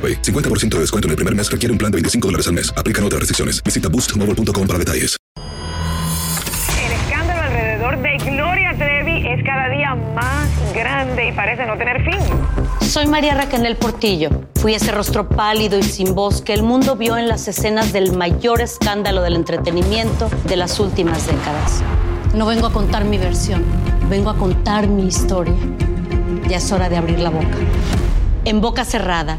AroPay. 50% de descuento en el primer mes requiere un plan de 25 dólares al mes. Aplican otras restricciones. Visita boostmobile.com para detalles. El escándalo alrededor de Gloria Trevi es cada día más grande y parece no tener fin. Soy María Raquel Portillo. Fui ese rostro pálido y sin voz que el mundo vio en las escenas del mayor escándalo del entretenimiento de las últimas décadas. No vengo a contar mi versión, vengo a contar mi historia. Ya es hora de abrir la boca. En boca cerrada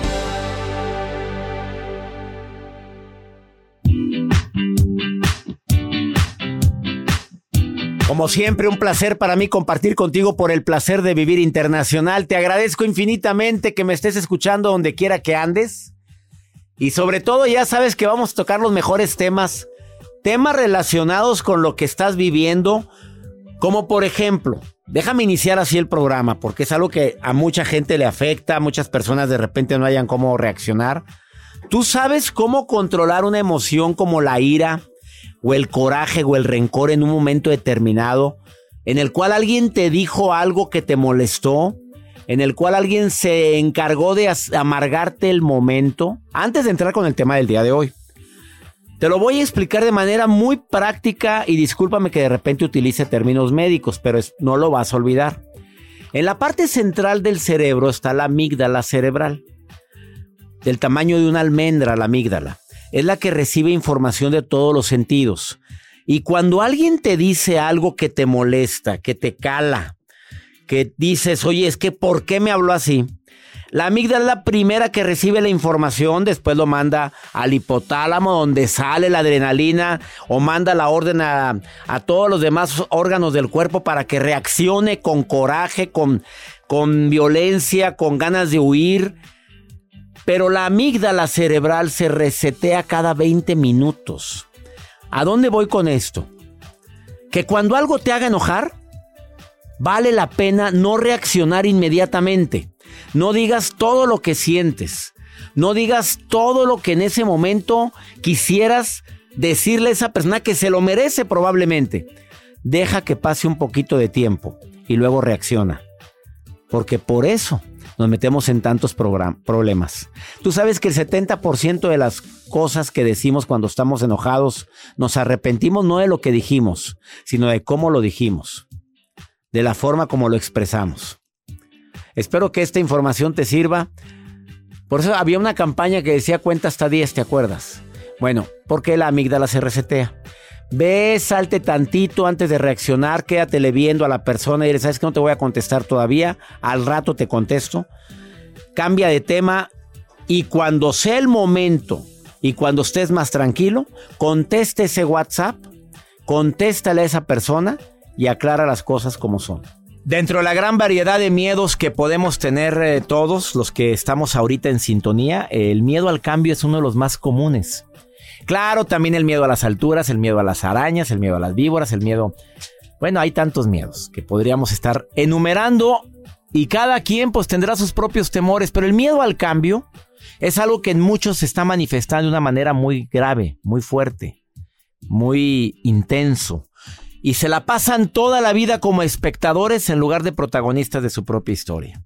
Como siempre, un placer para mí compartir contigo por el placer de vivir internacional. Te agradezco infinitamente que me estés escuchando donde quiera que andes. Y sobre todo ya sabes que vamos a tocar los mejores temas. Temas relacionados con lo que estás viviendo. Como por ejemplo, déjame iniciar así el programa porque es algo que a mucha gente le afecta. Muchas personas de repente no hayan cómo reaccionar. ¿Tú sabes cómo controlar una emoción como la ira? O el coraje o el rencor en un momento determinado, en el cual alguien te dijo algo que te molestó, en el cual alguien se encargó de amargarte el momento, antes de entrar con el tema del día de hoy. Te lo voy a explicar de manera muy práctica y discúlpame que de repente utilice términos médicos, pero no lo vas a olvidar. En la parte central del cerebro está la amígdala cerebral, del tamaño de una almendra la amígdala es la que recibe información de todos los sentidos. Y cuando alguien te dice algo que te molesta, que te cala, que dices, oye, es que ¿por qué me habló así? La amígdala es la primera que recibe la información, después lo manda al hipotálamo donde sale la adrenalina o manda la orden a, a todos los demás órganos del cuerpo para que reaccione con coraje, con, con violencia, con ganas de huir. Pero la amígdala cerebral se resetea cada 20 minutos. ¿A dónde voy con esto? Que cuando algo te haga enojar, vale la pena no reaccionar inmediatamente. No digas todo lo que sientes. No digas todo lo que en ese momento quisieras decirle a esa persona que se lo merece probablemente. Deja que pase un poquito de tiempo y luego reacciona. Porque por eso nos metemos en tantos problemas. Tú sabes que el 70% de las cosas que decimos cuando estamos enojados nos arrepentimos no de lo que dijimos, sino de cómo lo dijimos, de la forma como lo expresamos. Espero que esta información te sirva. Por eso había una campaña que decía cuenta hasta 10, ¿te acuerdas? Bueno, porque la amígdala se resetea. Ve, salte tantito antes de reaccionar, quédatele viendo a la persona y dile, ¿sabes que no te voy a contestar todavía? Al rato te contesto. Cambia de tema y cuando sea el momento y cuando estés más tranquilo, conteste ese WhatsApp, contéstale a esa persona y aclara las cosas como son. Dentro de la gran variedad de miedos que podemos tener eh, todos los que estamos ahorita en sintonía, el miedo al cambio es uno de los más comunes. Claro, también el miedo a las alturas, el miedo a las arañas, el miedo a las víboras, el miedo... Bueno, hay tantos miedos que podríamos estar enumerando Y cada quien pues tendrá sus propios temores, pero el miedo al cambio es algo que en muchos se está manifestando de una manera muy grave, muy fuerte, muy intenso. Y se la pasan toda la vida como espectadores en lugar de protagonistas de su propia historia.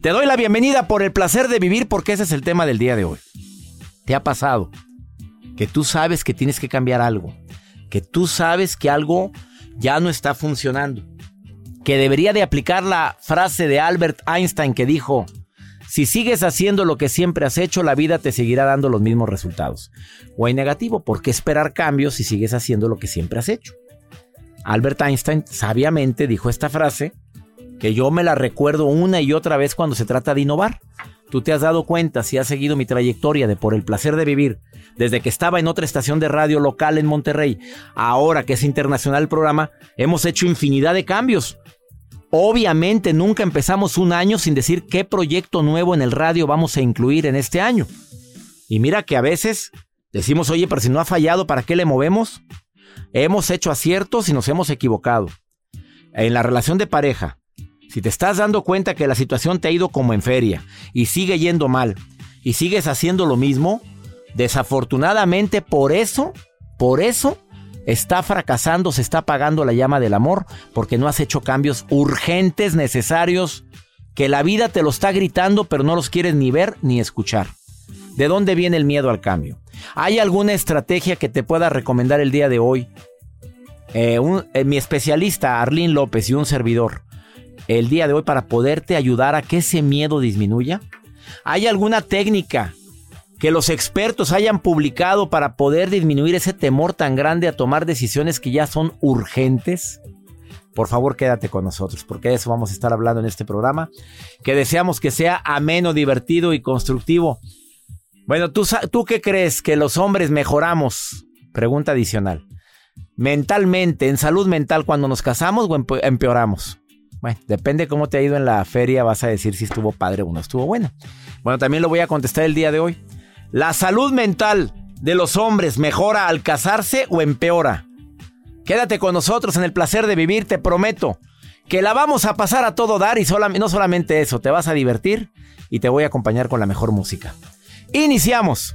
Te doy la bienvenida por el placer de vivir porque ese es el tema del día de hoy. ¿Te ha pasado que tú sabes que tienes que cambiar algo? Que tú sabes que algo ya no está funcionando. Que debería de aplicar la frase de Albert Einstein que dijo, si sigues haciendo lo que siempre has hecho, la vida te seguirá dando los mismos resultados. O hay negativo, ¿por qué esperar cambios si sigues haciendo lo que siempre has hecho? Albert Einstein sabiamente dijo esta frase que yo me la recuerdo una y otra vez cuando se trata de innovar. Tú te has dado cuenta si has seguido mi trayectoria de por el placer de vivir, desde que estaba en otra estación de radio local en Monterrey, ahora que es internacional el programa, hemos hecho infinidad de cambios. Obviamente nunca empezamos un año sin decir qué proyecto nuevo en el radio vamos a incluir en este año. Y mira que a veces decimos, oye, pero si no ha fallado, ¿para qué le movemos? Hemos hecho aciertos y nos hemos equivocado. En la relación de pareja, si te estás dando cuenta que la situación te ha ido como en feria y sigue yendo mal y sigues haciendo lo mismo, desafortunadamente por eso, por eso está fracasando, se está apagando la llama del amor porque no has hecho cambios urgentes, necesarios, que la vida te lo está gritando pero no los quieres ni ver ni escuchar. ¿De dónde viene el miedo al cambio? ¿Hay alguna estrategia que te pueda recomendar el día de hoy? Eh, eh, mi especialista, Arlene López y un servidor, el día de hoy para poderte ayudar a que ese miedo disminuya? ¿Hay alguna técnica que los expertos hayan publicado para poder disminuir ese temor tan grande a tomar decisiones que ya son urgentes? Por favor, quédate con nosotros, porque de eso vamos a estar hablando en este programa, que deseamos que sea ameno, divertido y constructivo. Bueno, ¿tú, ¿tú qué crees? ¿Que los hombres mejoramos? Pregunta adicional. Mentalmente, en salud mental, cuando nos casamos o empeoramos? Bueno, depende cómo te ha ido en la feria, vas a decir si estuvo padre o no estuvo buena. Bueno, también lo voy a contestar el día de hoy. ¿La salud mental de los hombres mejora al casarse o empeora? Quédate con nosotros en el placer de vivir, te prometo que la vamos a pasar a todo dar y no solamente eso, te vas a divertir y te voy a acompañar con la mejor música. Iniciamos.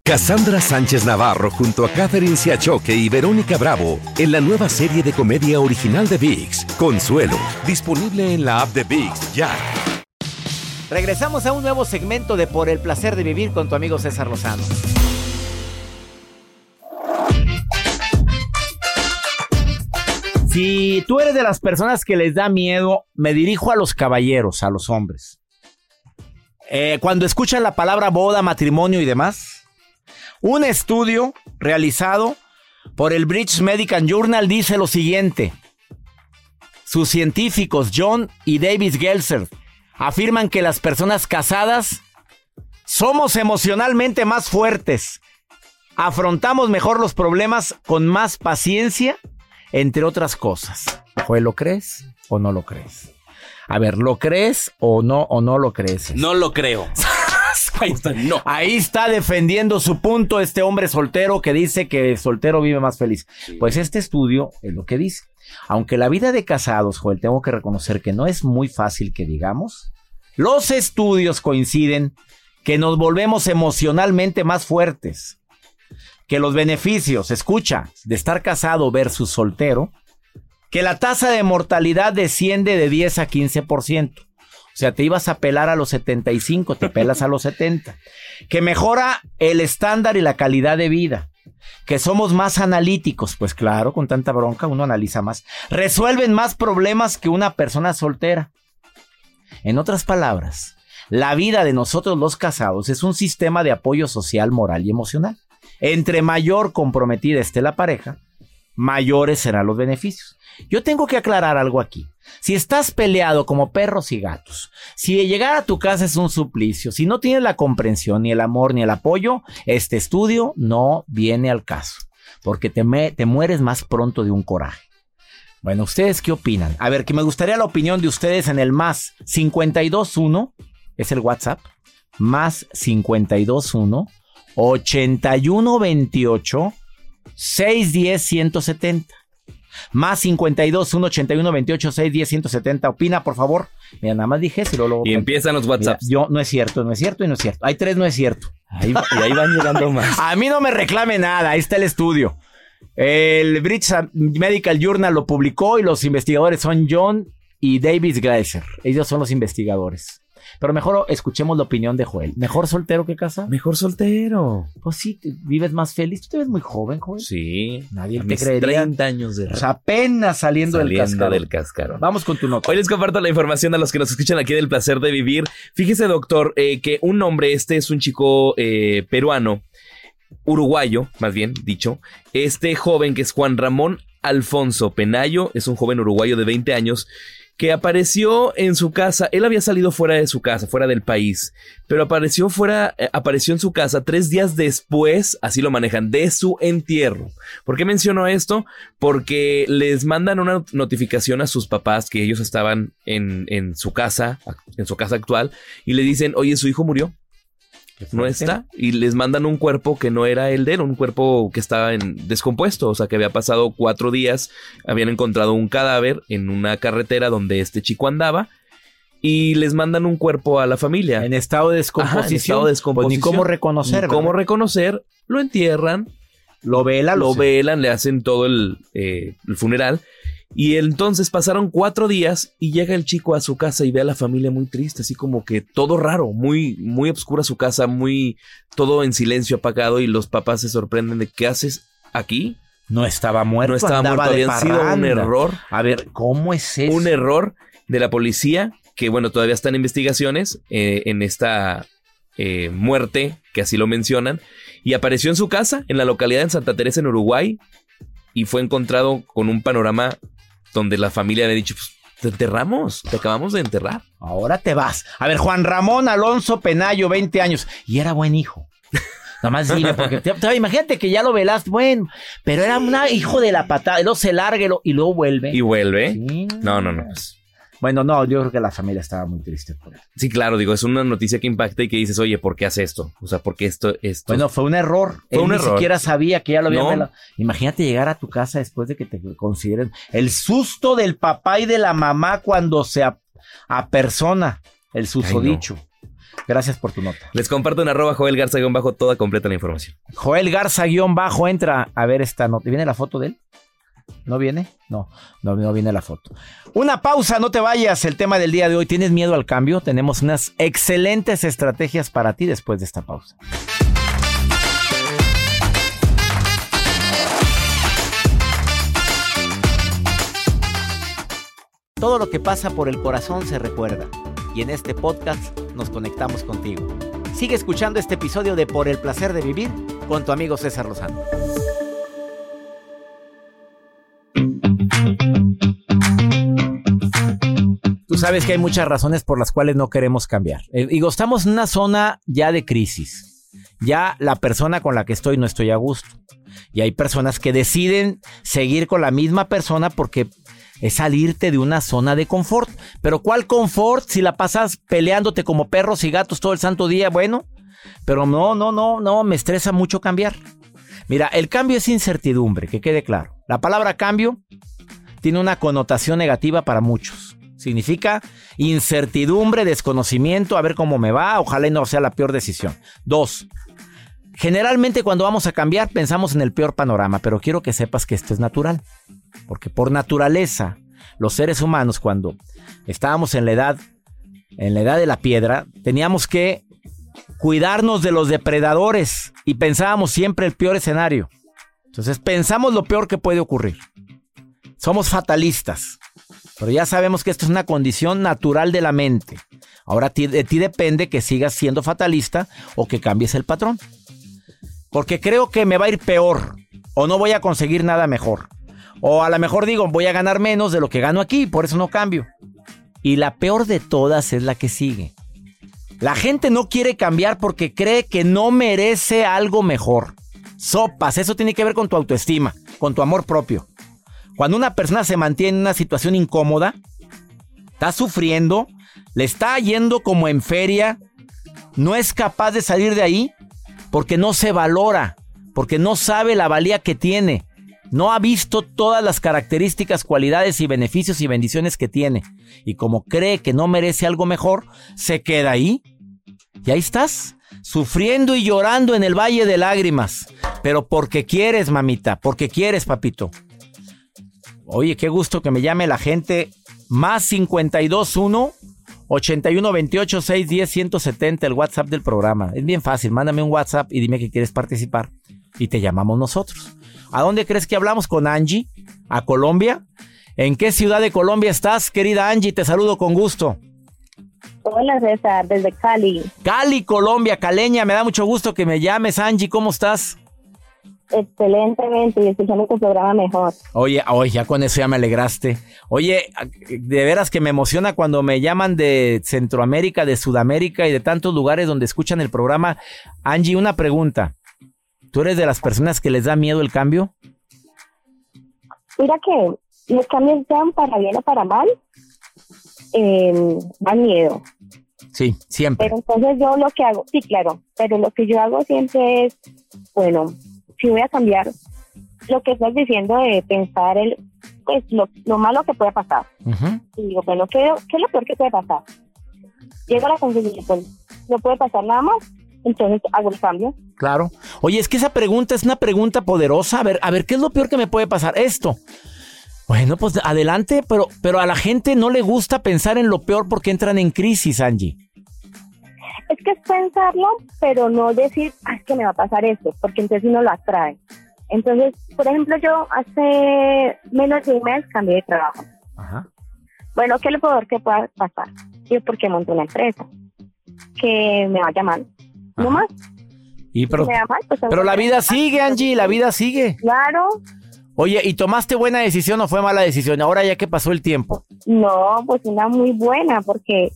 Cassandra Sánchez Navarro junto a Catherine Siachoque y Verónica Bravo en la nueva serie de comedia original de VIX, Consuelo, disponible en la app de VIX ya. Regresamos a un nuevo segmento de Por el placer de vivir con tu amigo César Lozano. Si tú eres de las personas que les da miedo, me dirijo a los caballeros, a los hombres. Eh, cuando escuchan la palabra boda, matrimonio y demás, un estudio realizado por el British Medical Journal dice lo siguiente. Sus científicos John y David Gelser afirman que las personas casadas somos emocionalmente más fuertes, afrontamos mejor los problemas con más paciencia, entre otras cosas. ¿Lo crees o no lo crees? A ver, ¿lo crees o no o no lo crees? No lo creo. Ahí está, defendiendo su punto este hombre soltero que dice que el soltero vive más feliz. Pues este estudio es lo que dice. Aunque la vida de casados, Joel, tengo que reconocer que no es muy fácil que digamos, los estudios coinciden que nos volvemos emocionalmente más fuertes. Que los beneficios, escucha, de estar casado versus soltero, que la tasa de mortalidad desciende de 10 a 15%. O sea, te ibas a pelar a los 75, te pelas a los 70. Que mejora el estándar y la calidad de vida. Que somos más analíticos, pues claro, con tanta bronca uno analiza más. Resuelven más problemas que una persona soltera. En otras palabras, la vida de nosotros los casados es un sistema de apoyo social, moral y emocional. Entre mayor comprometida esté la pareja, mayores serán los beneficios. Yo tengo que aclarar algo aquí. Si estás peleado como perros y gatos, si llegar a tu casa es un suplicio, si no tienes la comprensión, ni el amor, ni el apoyo, este estudio no viene al caso, porque te, te mueres más pronto de un coraje. Bueno, ¿ustedes qué opinan? A ver, que me gustaría la opinión de ustedes en el más 521, es el WhatsApp, más 521 8128 610 170. Más 52 181 28 610 170. Opina, por favor. Mira, nada más dije eso y luego. Y empiezan los WhatsApps. yo, no es cierto, no es cierto y no es cierto. Hay tres, no es cierto. Ahí, y ahí van llegando más. A mí no me reclame nada. Ahí está el estudio. El British Medical Journal lo publicó y los investigadores son John y David Gleiser. Ellos son los investigadores. Pero mejor escuchemos la opinión de Joel. ¿Mejor soltero que casa? Mejor soltero. Pues sí, vives más feliz. Tú te ves muy joven, Joel. Sí. Nadie te creería. 30 años de edad. O sea, apenas saliendo, del, cascarón. del cascarón. Vamos con tu nota. Hoy les comparto la información a los que nos escuchan aquí del placer de vivir. Fíjese, doctor, eh, que un hombre, este es un chico eh, peruano, uruguayo, más bien dicho. Este joven que es Juan Ramón Alfonso Penayo, es un joven uruguayo de 20 años que apareció en su casa. Él había salido fuera de su casa, fuera del país, pero apareció fuera, eh, apareció en su casa tres días después, así lo manejan, de su entierro. ¿Por qué menciono esto? Porque les mandan una notificación a sus papás que ellos estaban en, en su casa, en su casa actual, y le dicen, oye, su hijo murió no está y les mandan un cuerpo que no era el de él, un cuerpo que estaba en descompuesto, o sea que había pasado cuatro días, habían encontrado un cadáver en una carretera donde este chico andaba y les mandan un cuerpo a la familia. En estado de descomposición. estado de descomposición. Pues ni cómo reconocer. cómo reconocer, lo entierran. Lo velan. Lo velan, le hacen todo el, eh, el funeral y entonces pasaron cuatro días y llega el chico a su casa y ve a la familia muy triste, así como que todo raro, muy, muy oscura su casa, muy todo en silencio apagado y los papás se sorprenden de qué haces aquí. No estaba muerto. No estaba muerto, había sido un error. A ver, ¿cómo es eso? Un error de la policía, que bueno, todavía están investigaciones eh, en esta eh, muerte, que así lo mencionan, y apareció en su casa, en la localidad de Santa Teresa, en Uruguay, y fue encontrado con un panorama donde la familia le ha dicho, pues, te enterramos, te acabamos de enterrar. Ahora te vas. A ver, Juan Ramón Alonso Penayo, 20 años. Y era buen hijo. Nada más dile, porque imagínate que ya lo velaste, bueno, pero era un hijo de la patada, y luego se largue y luego vuelve. ¿Y vuelve? No, no, no. Bueno, no, yo creo que la familia estaba muy triste por él. Sí, claro, digo, es una noticia que impacta y que dices, oye, ¿por qué hace esto? O sea, ¿por qué esto, esto? Bueno, fue un error. Fue él un ni siquiera sabía que ya lo había Imagínate llegar a tu casa después de que te consideren. El susto del papá y de la mamá cuando se apersona el susodicho. Gracias por tu nota. Les comparto en arroba Joel Garza-bajo toda completa la información. Joel Garza-bajo entra a ver esta nota. ¿Viene la foto de él? ¿No viene? No, no, viene la foto. Una pausa, no te vayas. El tema del día de hoy, ¿tienes miedo al cambio? Tenemos unas excelentes estrategias para ti después de esta pausa. Todo lo que pasa por el corazón se recuerda y en este podcast nos conectamos contigo. Sigue escuchando este episodio de Por el placer de vivir con tu amigo César Lozano. Sabes que hay muchas razones por las cuales no queremos cambiar. Eh, digo, estamos en una zona ya de crisis. Ya la persona con la que estoy no estoy a gusto. Y hay personas que deciden seguir con la misma persona porque es salirte de una zona de confort. Pero ¿cuál confort si la pasas peleándote como perros y gatos todo el santo día? Bueno, pero no, no, no, no, me estresa mucho cambiar. Mira, el cambio es incertidumbre, que quede claro. La palabra cambio tiene una connotación negativa para muchos. Significa incertidumbre, desconocimiento, a ver cómo me va, ojalá no sea la peor decisión. Dos, generalmente cuando vamos a cambiar pensamos en el peor panorama, pero quiero que sepas que esto es natural. Porque por naturaleza, los seres humanos cuando estábamos en la edad, en la edad de la piedra, teníamos que cuidarnos de los depredadores y pensábamos siempre el peor escenario. Entonces pensamos lo peor que puede ocurrir. Somos fatalistas. Pero ya sabemos que esto es una condición natural de la mente. Ahora de ti depende que sigas siendo fatalista o que cambies el patrón. porque creo que me va a ir peor o no voy a conseguir nada mejor. O a lo mejor digo, voy a ganar menos de lo que gano aquí, por eso no cambio. Y la peor de todas es la que sigue. La gente no quiere cambiar porque cree que no merece algo mejor. Sopas, eso tiene que ver con tu autoestima, con tu amor propio. Cuando una persona se mantiene en una situación incómoda, está sufriendo, le está yendo como en feria, no es capaz de salir de ahí porque no se valora, porque no sabe la valía que tiene, no ha visto todas las características, cualidades y beneficios y bendiciones que tiene. Y como cree que no merece algo mejor, se queda ahí. Y ahí estás, sufriendo y llorando en el valle de lágrimas. Pero porque quieres, mamita, porque quieres, papito. Oye, qué gusto que me llame la gente. Más 521 8128 610 170, el WhatsApp del programa. Es bien fácil, mándame un WhatsApp y dime que quieres participar. Y te llamamos nosotros. ¿A dónde crees que hablamos con Angie? ¿A Colombia? ¿En qué ciudad de Colombia estás, querida Angie? Te saludo con gusto. Hola César, desde Cali. Cali, Colombia, caleña. Me da mucho gusto que me llames, Angie. ¿Cómo estás? Excelentemente y escuchando tu programa mejor. Oye, oye, ya con eso ya me alegraste. Oye, de veras que me emociona cuando me llaman de Centroamérica, de Sudamérica y de tantos lugares donde escuchan el programa. Angie, una pregunta. ¿Tú eres de las personas que les da miedo el cambio? Mira que los cambios sean para bien o para mal, eh, dan miedo. Sí, siempre. Pero entonces yo lo que hago, sí, claro, pero lo que yo hago siempre es, bueno, si voy a cambiar lo que estás diciendo de pensar el, pues lo, malo que puede pasar. Y digo, bueno, ¿qué, ¿qué, es lo peor que puede pasar? Llego a la conclusión, pues no puede pasar nada más, entonces hago el cambio. Claro. Oye, es que esa pregunta es una pregunta poderosa. A ver, a ver, ¿qué es lo peor que me puede pasar? Esto. Bueno, pues adelante, pero, pero a la gente no le gusta pensar en lo peor porque entran en crisis, Angie. Es que es pensarlo, pero no decir, ah, es que me va a pasar esto, porque entonces uno lo atrae. Entonces, por ejemplo, yo hace menos de un mes cambié de trabajo. Ajá. Bueno, ¿qué es lo peor que pueda pasar? Yo porque monto una empresa que me vaya mal no más. Y pero, pues, pero la vida sigue, Angie, la vida sigue. Claro. Oye, ¿y tomaste buena decisión o fue mala decisión? Ahora ya que pasó el tiempo. No, pues una muy buena, porque,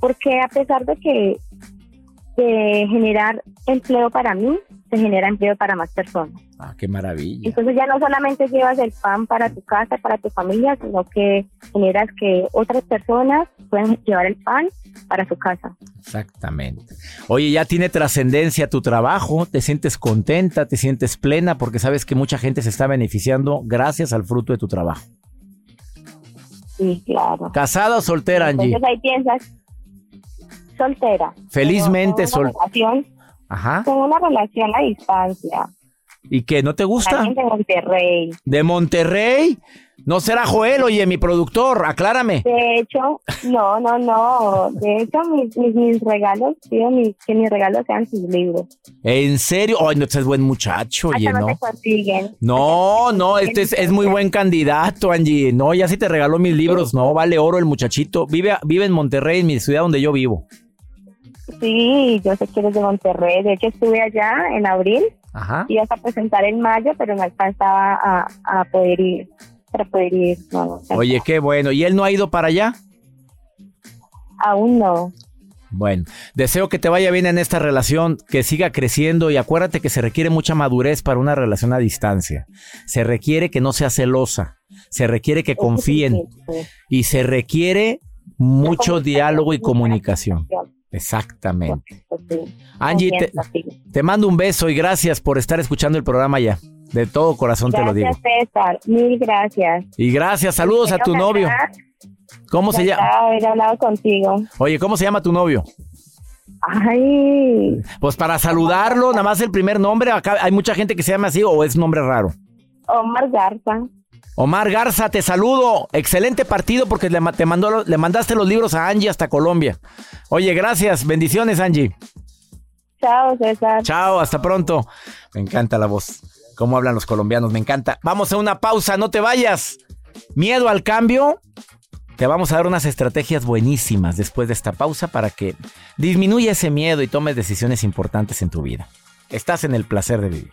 porque a pesar de que de generar empleo para mí, se genera empleo para más personas. Ah, qué maravilla. Entonces ya no solamente llevas el pan para tu casa, para tu familia, sino que generas que otras personas puedan llevar el pan para su casa. Exactamente. Oye, ya tiene trascendencia tu trabajo, te sientes contenta, te sientes plena porque sabes que mucha gente se está beneficiando gracias al fruto de tu trabajo. Sí, claro. ¿Casada o soltera, Angie? Entonces ahí piensas, soltera. Felizmente soltera. Ajá. Con una relación a distancia. ¿Y qué? ¿No te gusta? De Monterrey. ¿De Monterrey? No será Joel, oye, mi productor, aclárame. De hecho, no, no, no. De hecho, mis, mis, regalos, pido que mis regalos sean sus libros. ¿En serio? Ay, no, este es buen muchacho, oye, ¿no? No, no, este es, es, muy buen candidato, Angie. No, ya si te regaló mis libros, no, vale oro el muchachito. Vive, vive en Monterrey, en mi ciudad donde yo vivo. Sí, yo sé que eres de Monterrey. De hecho, estuve allá en abril. Ajá. Ibas a presentar en mayo, pero no alcanzaba a, a poder ir. Para poder ir. Oye, qué bueno. ¿Y él no ha ido para allá? Aún no. Bueno, deseo que te vaya bien en esta relación, que siga creciendo y acuérdate que se requiere mucha madurez para una relación a distancia. Se requiere que no sea celosa, se requiere que confíen y se requiere mucho diálogo y comunicación. Exactamente. Angie, te, mando un beso y gracias por estar escuchando el programa ya. De todo corazón te lo digo. Gracias, César. Mil gracias. Y gracias. Saludos a tu novio. ¿Cómo se llama? haber hablado contigo. Oye, ¿cómo se llama tu novio? Ay. Pues para saludarlo, nada más el primer nombre. Acá hay mucha gente que se llama así o es nombre raro. Omar Garza. Omar Garza, te saludo. Excelente partido porque le, te mandó, le mandaste los libros a Angie hasta Colombia. Oye, gracias. Bendiciones, Angie. Chao, César. Chao, hasta pronto. Me encanta la voz. Cómo hablan los colombianos, me encanta. Vamos a una pausa, no te vayas. Miedo al cambio. Te vamos a dar unas estrategias buenísimas después de esta pausa para que disminuya ese miedo y tomes decisiones importantes en tu vida. estás en el placer de vivir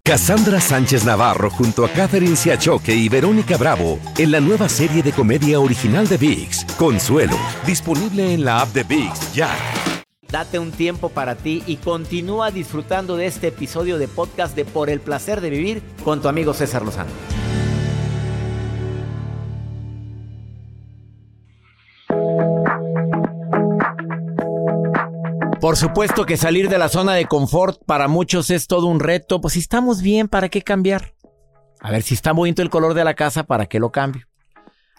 Cassandra Sánchez Navarro junto a Catherine Siachoque y Verónica Bravo en la nueva serie de comedia original de VIX, Consuelo, disponible en la app de VIX ya. Date un tiempo para ti y continúa disfrutando de este episodio de podcast de Por el placer de vivir con tu amigo César Lozano. Por supuesto que salir de la zona de confort para muchos es todo un reto. Pues si estamos bien, ¿para qué cambiar? A ver, si está bonito el color de la casa, ¿para qué lo cambio?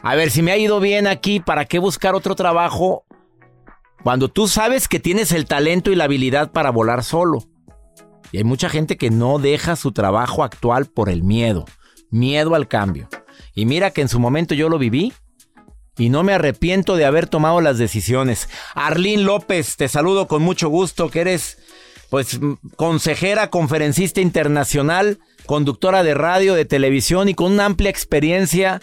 A ver, si me ha ido bien aquí, ¿para qué buscar otro trabajo? Cuando tú sabes que tienes el talento y la habilidad para volar solo. Y hay mucha gente que no deja su trabajo actual por el miedo. Miedo al cambio. Y mira que en su momento yo lo viví y no me arrepiento de haber tomado las decisiones. Arlín López, te saludo con mucho gusto, que eres pues consejera, conferencista internacional, conductora de radio, de televisión y con una amplia experiencia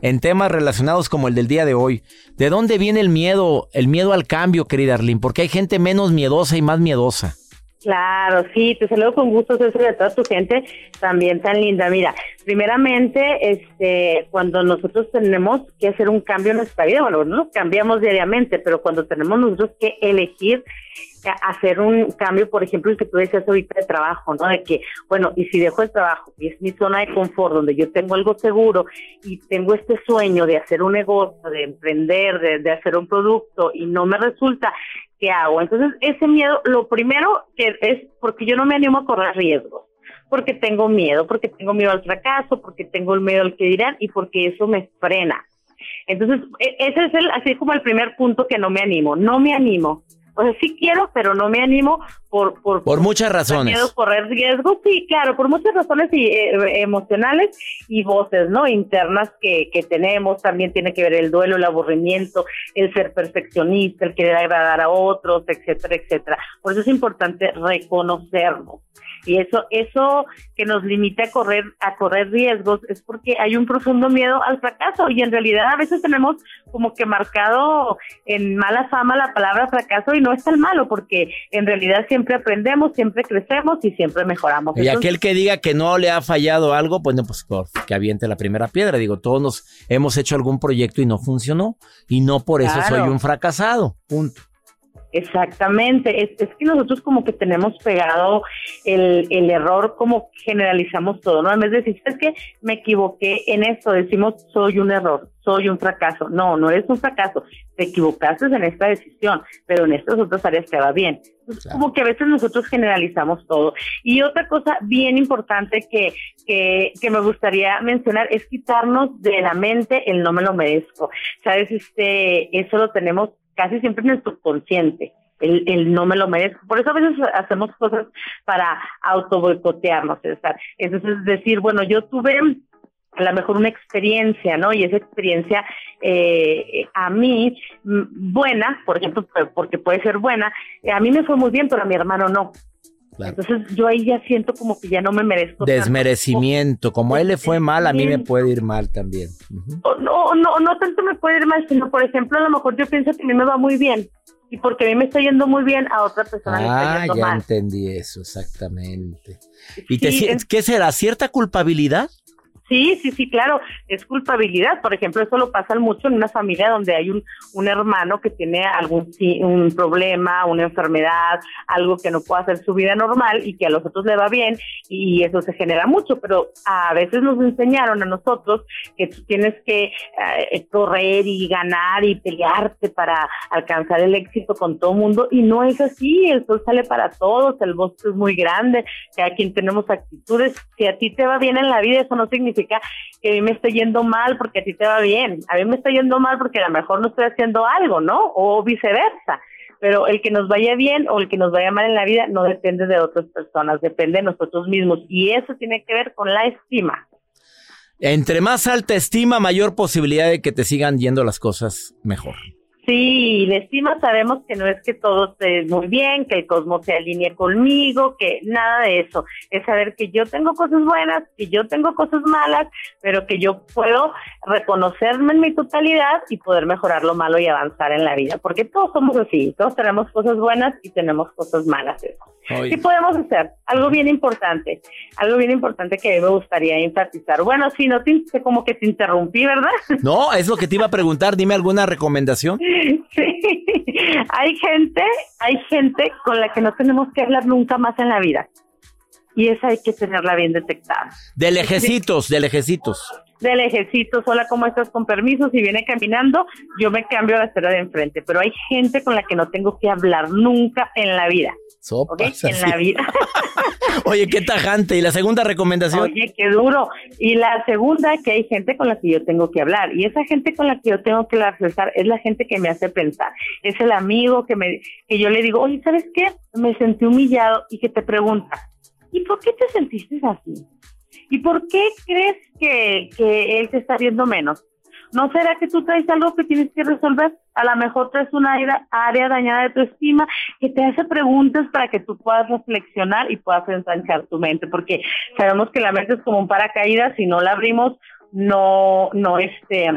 en temas relacionados como el del día de hoy. ¿De dónde viene el miedo, el miedo al cambio, querida Arlín? Porque hay gente menos miedosa y más miedosa. Claro, sí, te saludo con gusto, César, de toda tu gente también tan linda. Mira, primeramente, este, cuando nosotros tenemos que hacer un cambio en nuestra vida, bueno, no cambiamos diariamente, pero cuando tenemos nosotros que elegir hacer un cambio, por ejemplo, el que tú decías ahorita de trabajo, ¿no? De que, bueno, y si dejo el trabajo, y es mi zona de confort, donde yo tengo algo seguro y tengo este sueño de hacer un negocio, de emprender, de, de hacer un producto y no me resulta, ¿qué hago? Entonces, ese miedo, lo primero que es porque yo no me animo a correr riesgos, porque tengo miedo, porque tengo miedo al fracaso, porque tengo el miedo al que dirán y porque eso me frena. Entonces, e, ese es el, así como el primer punto que no me animo, no me animo. O sea, sí quiero, pero no me animo por... Por, por muchas razones. Correr riesgos, sí, claro, por muchas razones y, eh, emocionales y voces, ¿no? Internas que, que tenemos, también tiene que ver el duelo, el aburrimiento, el ser perfeccionista, el querer agradar a otros, etcétera, etcétera. Por eso es importante reconocernos y eso eso que nos limita a correr a correr riesgos es porque hay un profundo miedo al fracaso y en realidad a veces tenemos como que marcado en mala fama la palabra fracaso y no es tan malo porque en realidad siempre aprendemos, siempre crecemos y siempre mejoramos. Y aquel que diga que no le ha fallado algo, pues, no, pues que aviente la primera piedra. Digo, todos nos hemos hecho algún proyecto y no funcionó y no por eso soy un fracasado. Punto. Exactamente, es, es, que nosotros como que tenemos pegado el, el error, como generalizamos todo, ¿no? En vez de decir, es que me equivoqué en esto, decimos, soy un error, soy un fracaso. No, no eres un fracaso, te equivocaste en esta decisión, pero en estas otras áreas te va bien. Como que a veces nosotros generalizamos todo. Y otra cosa bien importante que, que, que me gustaría mencionar es quitarnos de la mente el no me lo merezco. Sabes, este, eso lo tenemos casi siempre en el subconsciente. El, no me lo merezco. Por eso a veces hacemos cosas para auto boicotearnos. Entonces, decir, bueno, yo tuve a lo mejor una experiencia, ¿no? Y esa experiencia eh, a mí, buena, por ejemplo, porque puede ser buena, a mí me fue muy bien, pero a mi hermano no. Entonces yo ahí ya siento como que ya no me merezco. Desmerecimiento, como a él le fue mal, a mí me puede ir mal también. No, no, no tanto me puede ir mal, sino por ejemplo, a lo mejor yo pienso que a mí me va muy bien. Y porque a mí me está yendo muy bien, a otra persona le está yendo mal. Ah, ya entendí eso, exactamente. ¿Y qué será? ¿Cierta culpabilidad? Sí, sí, sí, claro, es culpabilidad. Por ejemplo, eso lo pasa mucho en una familia donde hay un, un hermano que tiene algún problema, una enfermedad, algo que no puede hacer su vida normal y que a los otros le va bien y eso se genera mucho, pero a veces nos enseñaron a nosotros que tú tienes que eh, correr y ganar y pelearte para alcanzar el éxito con todo mundo y no es así, el sol sale para todos, el bosque es muy grande, cada quien tenemos actitudes, si a ti te va bien en la vida, eso no significa que a mí me estoy yendo mal porque a ti te va bien. A mí me está yendo mal porque a lo mejor no estoy haciendo algo, ¿no? O viceversa. pero el que nos vaya bien o el que nos vaya mal en la vida no depende de otras personas, depende de nosotros mismos y eso tiene que ver con la estima. Entre más alta estima, mayor posibilidad de que te sigan yendo las cosas mejor. Sí, de estima sabemos que no es que todo esté muy bien, que el cosmos se alinee conmigo, que nada de eso. Es saber que yo tengo cosas buenas, que yo tengo cosas malas, pero que yo puedo reconocerme en mi totalidad y poder mejorar lo malo y avanzar en la vida. Porque todos somos así, todos tenemos cosas buenas y tenemos cosas malas. ¿Qué podemos hacer? Algo bien importante, algo bien importante que me gustaría enfatizar. Bueno, sí, no te, como que te interrumpí, ¿verdad? No, es lo que te iba a preguntar. Dime alguna recomendación. Sí, hay gente, hay gente con la que no tenemos que hablar nunca más en la vida. Y esa hay que tenerla bien detectada. De lejecitos, de lejecitos. De lejecitos, hola, ¿cómo estás? Con permiso, si viene caminando, yo me cambio a la acera de enfrente. Pero hay gente con la que no tengo que hablar nunca en la vida. Sopas, En la vida. Oye, qué tajante. ¿Y la segunda recomendación? Oye, qué duro. Y la segunda, que hay gente con la que yo tengo que hablar. Y esa gente con la que yo tengo que hablar es la gente que me hace pensar. Es el amigo que, me, que yo le digo, oye, ¿sabes qué? Me sentí humillado y que te pregunta, ¿y por qué te sentiste así? ¿Y por qué crees que, que él te está viendo menos? ¿No será que tú traes algo que tienes que resolver? A lo mejor traes una área dañada de tu estima que te hace preguntas para que tú puedas reflexionar y puedas ensanchar tu mente, porque sabemos que la mente es como un paracaídas, si no la abrimos, no, no, este,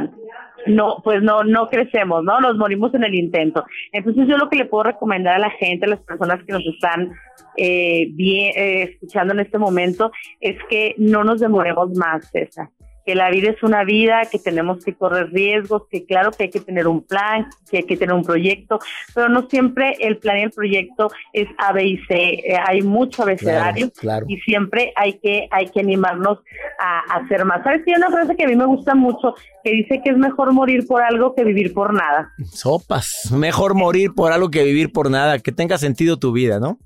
no, pues no, no crecemos, ¿no? Nos morimos en el intento. Entonces yo lo que le puedo recomendar a la gente, a las personas que nos están eh, bien, eh, escuchando en este momento, es que no nos demoremos más, César que la vida es una vida, que tenemos que correr riesgos, que claro que hay que tener un plan, que hay que tener un proyecto, pero no siempre el plan y el proyecto es A, B y C. Eh, hay mucho abecedario y siempre hay que, hay que animarnos a, hacer más. ¿Sabes? Hay una frase que a mí me gusta mucho que dice que es mejor morir por algo que vivir por nada. Sopas, mejor morir por algo que vivir por nada, que tenga sentido tu vida, ¿no?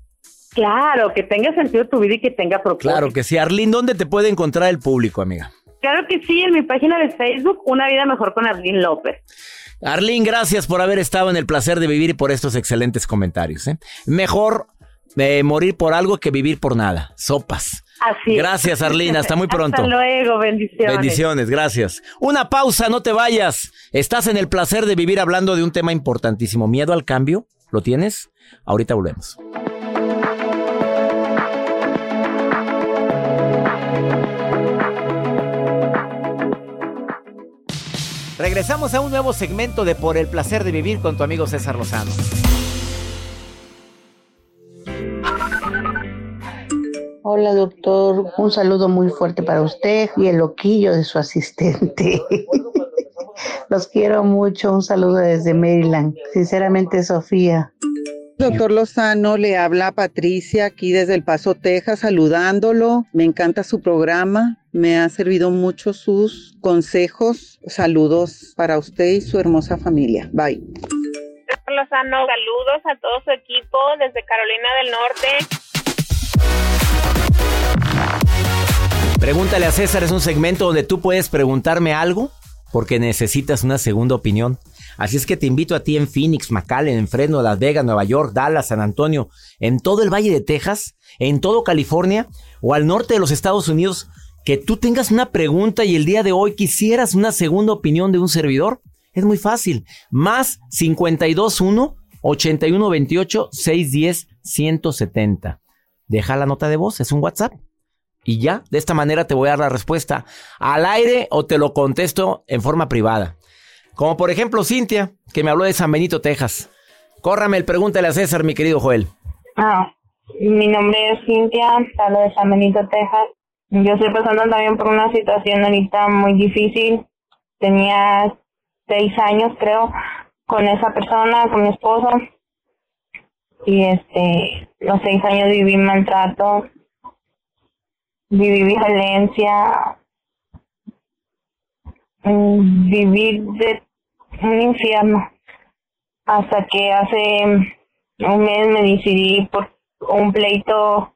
Claro, que tenga sentido tu vida y que tenga propósito. Claro que sí. Arlene, ¿dónde te puede encontrar el público, amiga? Claro que sí, en mi página de Facebook, Una Vida Mejor con Arlene López. Arlene, gracias por haber estado en el placer de vivir y por estos excelentes comentarios. ¿eh? Mejor eh, morir por algo que vivir por nada. Sopas. Así. Gracias, Arlene. Hasta muy pronto. Hasta luego. Bendiciones. Bendiciones. Gracias. Una pausa, no te vayas. Estás en el placer de vivir hablando de un tema importantísimo. ¿Miedo al cambio? ¿Lo tienes? Ahorita volvemos. Regresamos a un nuevo segmento de Por el placer de vivir con tu amigo César Lozano. Hola doctor, un saludo muy fuerte para usted y el loquillo de su asistente. Los quiero mucho, un saludo desde Maryland. Sinceramente, Sofía. Doctor Lozano, le habla Patricia aquí desde El Paso, Texas, saludándolo. Me encanta su programa, me ha servido mucho sus consejos. Saludos para usted y su hermosa familia. Bye. Lozano, saludos a todo su equipo desde Carolina del Norte. Pregúntale a César es un segmento donde tú puedes preguntarme algo porque necesitas una segunda opinión. Así es que te invito a ti en Phoenix, McAllen, en Fresno, Las Vegas, Nueva York, Dallas, San Antonio, en todo el Valle de Texas, en todo California o al norte de los Estados Unidos, que tú tengas una pregunta y el día de hoy quisieras una segunda opinión de un servidor. Es muy fácil. Más 521 8128 610 170. Deja la nota de voz, es un WhatsApp. Y ya, de esta manera te voy a dar la respuesta al aire o te lo contesto en forma privada. Como por ejemplo Cintia, que me habló de San Benito, Texas. Córrame el pregúntale a César, mi querido Joel. Ah, mi nombre es Cintia, hablo de San Benito, Texas. Yo estoy pasando también por una situación ahorita muy difícil. Tenía seis años, creo, con esa persona, con mi esposo. Y este, los seis años viví maltrato, viví violencia, vivir de un infierno. Hasta que hace un mes me decidí por un pleito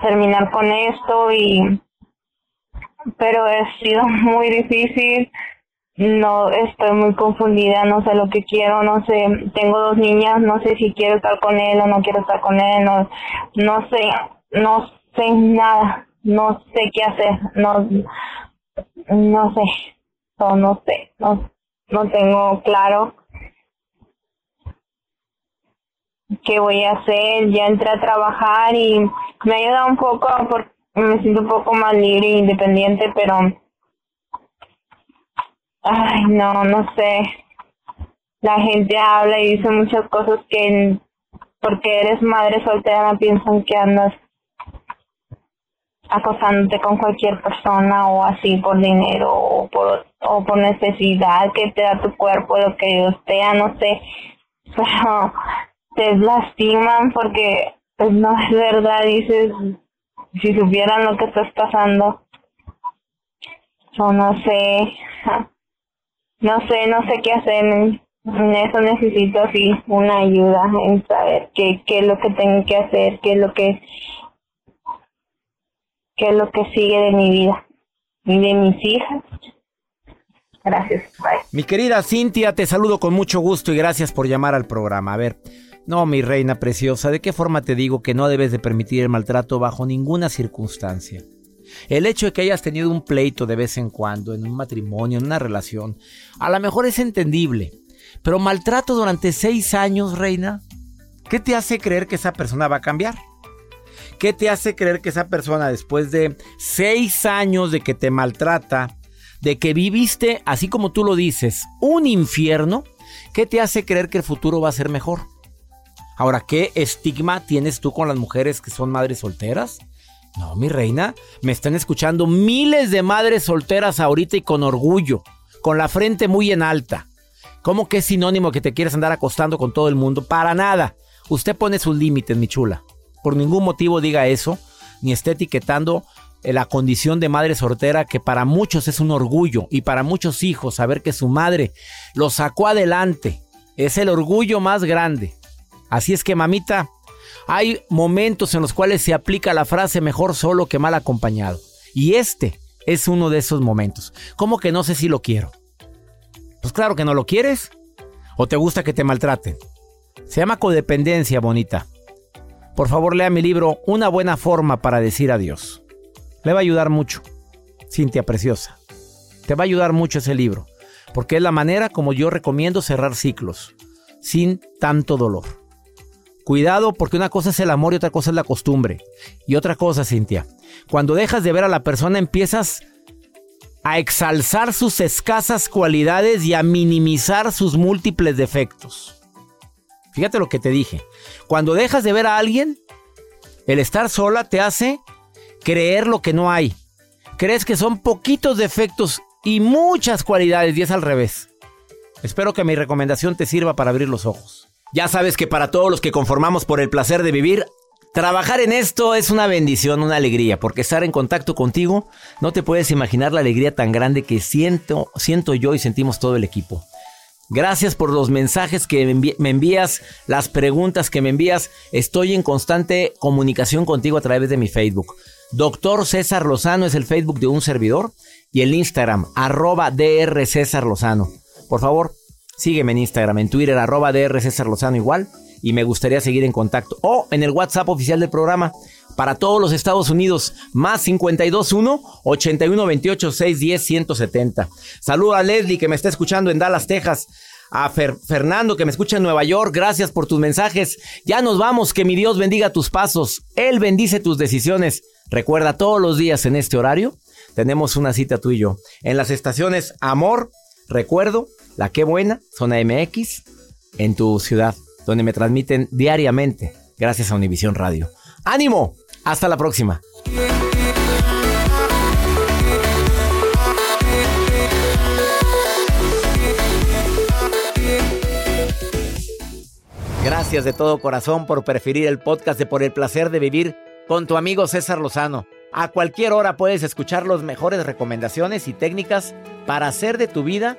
terminar con esto y pero ha sido muy difícil. No estoy muy confundida, no sé lo que quiero, no sé, tengo dos niñas, no sé si quiero estar con él o no quiero estar con él, no, no sé, no sé nada, no sé qué hacer, no, no sé, no, no sé, no, no tengo claro qué voy a hacer, ya entré a trabajar y me ha ayudado un poco porque me siento un poco más libre e independiente, pero ay, no, no sé. La gente habla y dice muchas cosas que porque eres madre soltera piensan que andas acosándote con cualquier persona o así por dinero o por o por necesidad que te da tu cuerpo lo que Dios te da no sé pero te lastiman porque pues no es verdad dices si supieran lo que estás pasando yo no sé no sé no sé qué hacer en, eso necesito así una ayuda en saber qué qué es lo que tengo que hacer qué es lo que qué es lo que sigue de mi vida y de mis hijas. Gracias. Mi querida Cintia, te saludo con mucho gusto y gracias por llamar al programa. A ver, no, mi reina preciosa, ¿de qué forma te digo que no debes de permitir el maltrato bajo ninguna circunstancia? El hecho de que hayas tenido un pleito de vez en cuando, en un matrimonio, en una relación, a lo mejor es entendible. Pero maltrato durante seis años, reina, ¿qué te hace creer que esa persona va a cambiar? ¿Qué te hace creer que esa persona después de seis años de que te maltrata, de que viviste, así como tú lo dices, un infierno, ¿qué te hace creer que el futuro va a ser mejor? Ahora, ¿qué estigma tienes tú con las mujeres que son madres solteras? No, mi reina, me están escuchando miles de madres solteras ahorita y con orgullo, con la frente muy en alta. ¿Cómo que es sinónimo que te quieres andar acostando con todo el mundo? Para nada. Usted pone sus límites, mi chula por ningún motivo diga eso, ni esté etiquetando eh, la condición de madre soltera que para muchos es un orgullo y para muchos hijos saber que su madre lo sacó adelante es el orgullo más grande. Así es que mamita, hay momentos en los cuales se aplica la frase mejor solo que mal acompañado. Y este es uno de esos momentos. ¿Cómo que no sé si lo quiero? Pues claro que no lo quieres. ¿O te gusta que te maltraten? Se llama codependencia, bonita por favor lea mi libro Una buena forma para decir adiós. Le va a ayudar mucho. Cintia Preciosa. Te va a ayudar mucho ese libro, porque es la manera como yo recomiendo cerrar ciclos, sin tanto dolor. Cuidado porque una cosa es el amor y otra cosa es la costumbre. Y otra cosa, Cintia, cuando dejas de ver a la persona empiezas a exalzar sus escasas cualidades y a minimizar sus múltiples defectos. Fíjate lo que te dije. Cuando dejas de ver a alguien, el estar sola te hace creer lo que no hay. Crees que son poquitos defectos y muchas cualidades y es al revés. Espero que mi recomendación te sirva para abrir los ojos. Ya sabes que para todos los que conformamos por el placer de vivir, trabajar en esto es una bendición, una alegría, porque estar en contacto contigo, no te puedes imaginar la alegría tan grande que siento, siento yo y sentimos todo el equipo. Gracias por los mensajes que me envías, las preguntas que me envías. Estoy en constante comunicación contigo a través de mi Facebook. Doctor César Lozano es el Facebook de un servidor y el Instagram, arroba DR César Lozano. Por favor, sígueme en Instagram, en Twitter, arroba DR César Lozano igual. Y me gustaría seguir en contacto. O en el WhatsApp oficial del programa para todos los Estados Unidos, más 521 8128 610 170. Saludo a Leslie que me está escuchando en Dallas, Texas. A Fernando que me escucha en Nueva York, gracias por tus mensajes. Ya nos vamos, que mi Dios bendiga tus pasos. Él bendice tus decisiones. Recuerda todos los días en este horario tenemos una cita tú y yo. En las estaciones Amor, Recuerdo, La Qué Buena, Zona MX, en tu ciudad, donde me transmiten diariamente, gracias a Univisión Radio. ¡Ánimo! Hasta la próxima. Gracias de todo corazón por preferir el podcast de Por el placer de vivir con tu amigo César Lozano. A cualquier hora puedes escuchar las mejores recomendaciones y técnicas para hacer de tu vida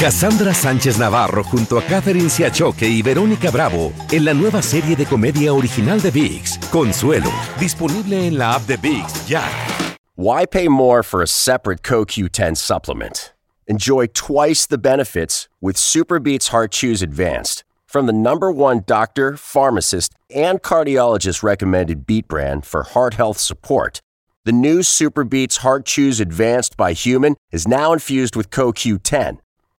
Cassandra Sánchez Navarro junto a Catherine Siachoque y Verónica Bravo en la nueva serie de comedia original de VIX, Consuelo, disponible en la app de VIX ya. Why pay more for a separate CoQ10 supplement? Enjoy twice the benefits with Superbeats Heart Chews Advanced from the number one doctor, pharmacist, and cardiologist recommended beat brand for heart health support. The new Superbeats Heart Chews Advanced by Human is now infused with CoQ10.